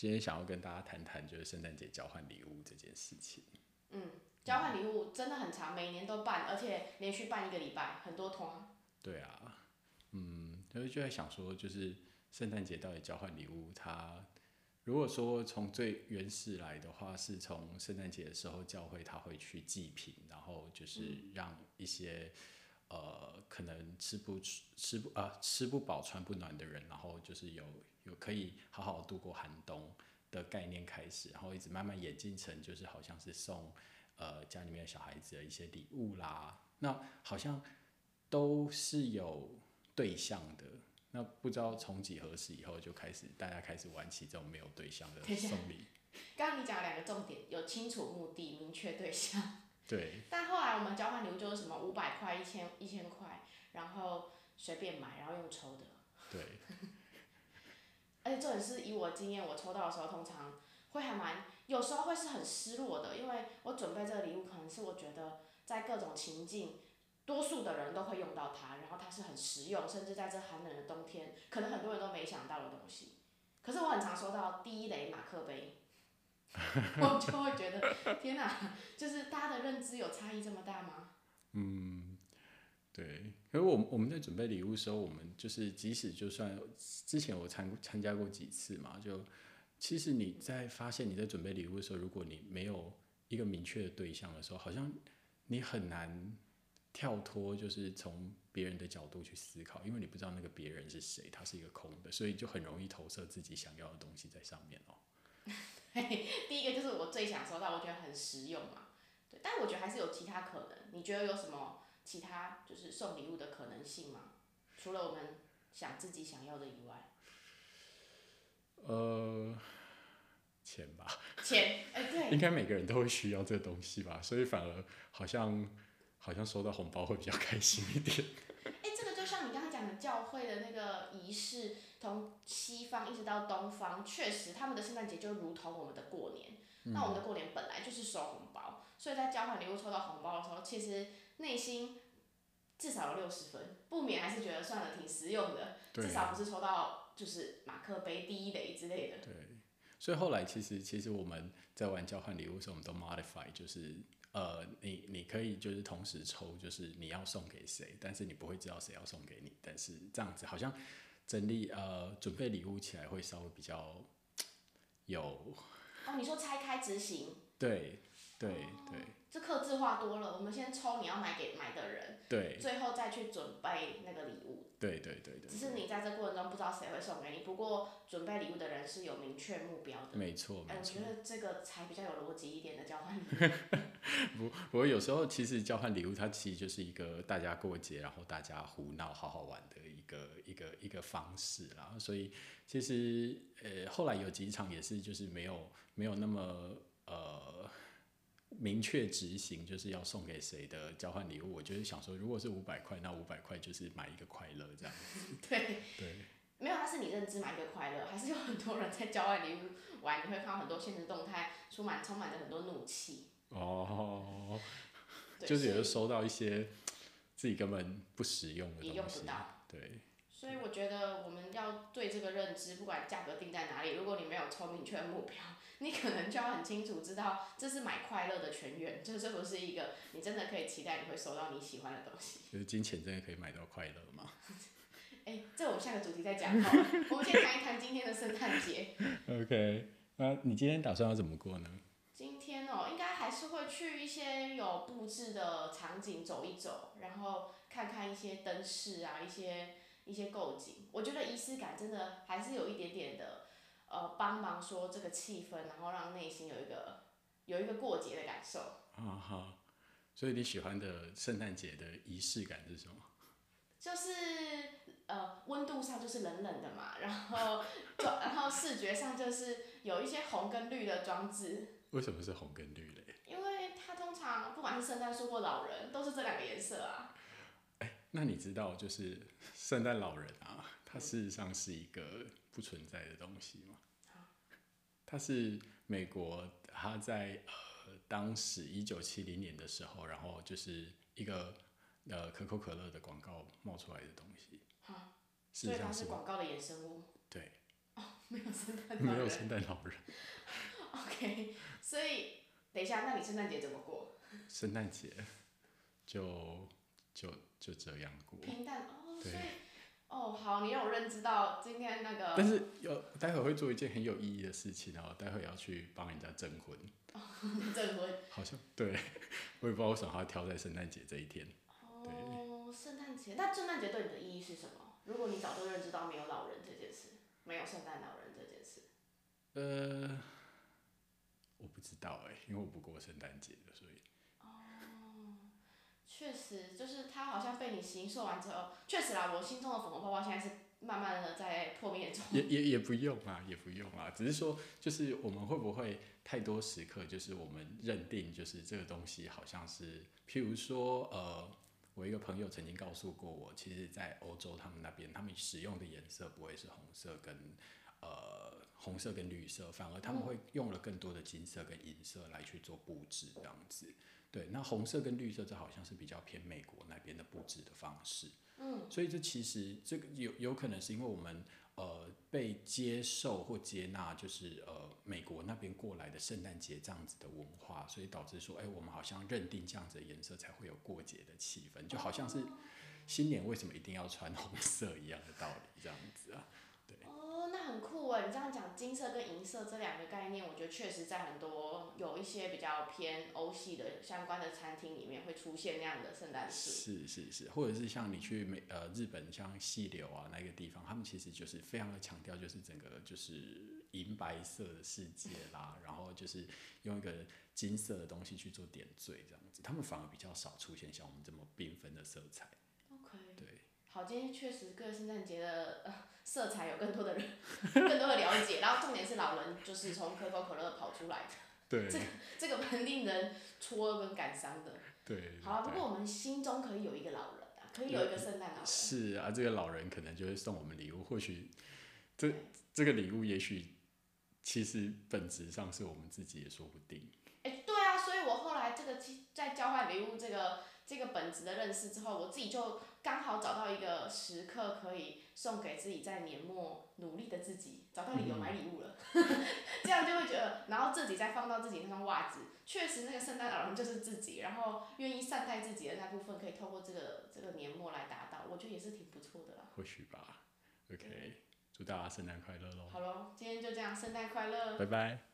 今天想要跟大家谈谈，就是圣诞节交换礼物这件事情。嗯，交换礼物真的很长，每年都办，而且连续办一个礼拜，很多通。对啊，嗯，所以就在想说，就是圣诞节到底交换礼物，它如果说从最原始来的话，是从圣诞节的时候，教会他会去祭品，然后就是让一些。呃，可能吃不吃不啊、呃、吃不饱穿不暖的人，然后就是有有可以好好度过寒冬的概念开始，然后一直慢慢演进成就是好像是送呃家里面的小孩子的一些礼物啦，那好像都是有对象的，那不知道从几何时以后就开始大家开始玩起这种没有对象的送礼。刚刚你讲两个重点，有清楚目的，明确对象。对，但后来我们交换礼物就是什么五百块、一千、一千块，然后随便买，然后用抽的。对。而且这也是以我经验，我抽到的时候通常会还蛮，有时候会是很失落的，因为我准备这个礼物可能是我觉得在各种情境，多数的人都会用到它，然后它是很实用，甚至在这寒冷的冬天，可能很多人都没想到的东西。可是我很常收到第一雷马克杯。我就会觉得，天哪，就是大家的认知有差异这么大吗？嗯，对。可是我我们在准备礼物的时候，我们就是即使就算之前我参参加过几次嘛，就其实你在发现你在准备礼物的时候，如果你没有一个明确的对象的时候，好像你很难跳脱，就是从别人的角度去思考，因为你不知道那个别人是谁，他是一个空的，所以就很容易投射自己想要的东西在上面哦。嘿，第一个就是我最想收到，我觉得很实用嘛。对，但我觉得还是有其他可能。你觉得有什么其他就是送礼物的可能性吗？除了我们想自己想要的以外。呃，钱吧。钱，哎、欸，对。应该每个人都会需要这个东西吧，所以反而好像好像收到红包会比较开心一点。教会的那个仪式。从西方一直到东方，确实他们的圣诞节就如同我们的过年。嗯。那我们的过年本来就是收红包，所以在交换礼物抽到红包的时候，其实内心至少有六十分，不免还是觉得算了挺实用的。至少不是抽到就是马克杯第一雷之类的。对，所以后来其实其实我们在玩交换礼物的时候，我们都 modify，就是呃，你你可以就是同时抽，就是你要送给谁，但是你不会知道谁要送给你，但是这样子好像。整理呃，准备礼物起来会稍微比较有。哦，你说拆开执行。对对对。这刻字化多了，我们先抽你要买给买的人，对，最后再去准备那个礼物。对对对对。只是你在这过程中不知道谁会送给你，不过准备礼物的人是有明确目标的。没错没错。我觉得这个才比较有逻辑一点的交换礼物。不，不过有时候其实交换礼物它其实就是一个大家过节，然后大家胡闹好好玩的一个一个一个方式啦。所以其实呃后来有几场也是就是没有没有那么呃。明确执行就是要送给谁的交换礼物，我就是想说，如果是五百块，那五百块就是买一个快乐这样子。对对，没有，它是你认知买一个快乐，还是有很多人在交换礼物玩，你会看到很多现实动态，充满充满着很多怒气。哦，就是也是收到一些自己根本不实用的东西，也用不到。对。所以我觉得我们要对这个认知，不管价格定在哪里，如果你没有超明确的目标，你可能就要很清楚知道这是买快乐的全员，就是这不是一个你真的可以期待你会收到你喜欢的东西。就是金钱真的可以买到快乐吗？哎、欸，这我们下个主题再讲好了。我们先谈一谈今天的圣诞节。OK，那你今天打算要怎么过呢？今天哦、喔，应该还是会去一些有布置的场景走一走，然后看看一些灯饰啊，一些。一些构景，我觉得仪式感真的还是有一点点的，呃，帮忙说这个气氛，然后让内心有一个有一个过节的感受。啊哈，所以你喜欢的圣诞节的仪式感是什么？就是呃，温度上就是冷冷的嘛，然后然后视觉上就是有一些红跟绿的装置。为什么是红跟绿嘞？因为它通常不管是圣诞树或老人，都是这两个颜色啊。那你知道，就是圣诞老人啊，他事实上是一个不存在的东西吗？他是美国，他在呃当时一九七零年的时候，然后就是一个呃可口可乐的广告冒出来的东西。啊，所以它是广告的衍生物。对。哦没有圣诞老人。没有圣诞老人。OK，所以等一下，那你圣诞节怎么过？圣诞节就就就这样过。平淡哦，对哦好，你让我认知到今天那个。但是有待会会做一件很有意义的事情哦，待会要去帮人家证婚。哦，证婚。好像对，我也不知道为什么要挑在圣诞节这一天。哦，圣诞节，那圣诞节对你的意义是什么？如果你早就认知到没有老人这件事，没有圣诞老人这件事。呃。我不知道哎、欸，因为我不过圣诞节的，所以。哦，确实，就是他好像被你形塑完之后，确实啦，我心中的粉红泡泡现在是慢慢的在破灭中。也也也不用啊，也不用啊，只是说，就是我们会不会太多时刻，就是我们认定，就是这个东西好像是，譬如说，呃，我一个朋友曾经告诉过我，其实，在欧洲他们那边，他们使用的颜色不会是红色跟，呃。红色跟绿色，反而他们会用了更多的金色跟银色来去做布置，这样子。对，那红色跟绿色，这好像是比较偏美国那边的布置的方式。嗯，所以这其实这个有有可能是因为我们呃被接受或接纳，就是呃美国那边过来的圣诞节这样子的文化，所以导致说，哎、欸，我们好像认定这样子的颜色才会有过节的气氛，就好像是新年为什么一定要穿红色一样的道理，这样子啊。很酷哎，你这样讲金色跟银色这两个概念，我觉得确实在很多有一些比较偏欧系的相关的餐厅里面会出现那样的圣诞树。是是是，或者是像你去美呃日本像细流啊那个地方，他们其实就是非常的强调就是整个就是银白色的世界啦，然后就是用一个金色的东西去做点缀这样子，他们反而比较少出现像我们这么缤纷的色彩。OK。对。好，今天确实各圣诞节的。呃色彩有更多的人，更多的了解，然后重点是老人就是从可口可乐跑出来的，对，这个这个蛮令人戳跟感伤的。对。好啊，不过我们心中可以有一个老人啊，可以有一个圣诞老人。是啊，这个老人可能就会送我们礼物，或许这这个礼物也许其实本质上是我们自己也说不定。哎、欸，对啊，所以我后来这个在交换礼物这个这个本质的认识之后，我自己就刚好找到一个时刻可以。送给自己在年末努力的自己，找到理由买礼物了，嗯、这样就会觉得，然后自己再放到自己那双袜子，确实那个圣诞老人就是自己，然后愿意善待自己的那部分，可以透过这个这个年末来达到，我觉得也是挺不错的啦。或许吧，OK，祝大家圣诞快乐喽！好喽，今天就这样，圣诞快乐，拜拜。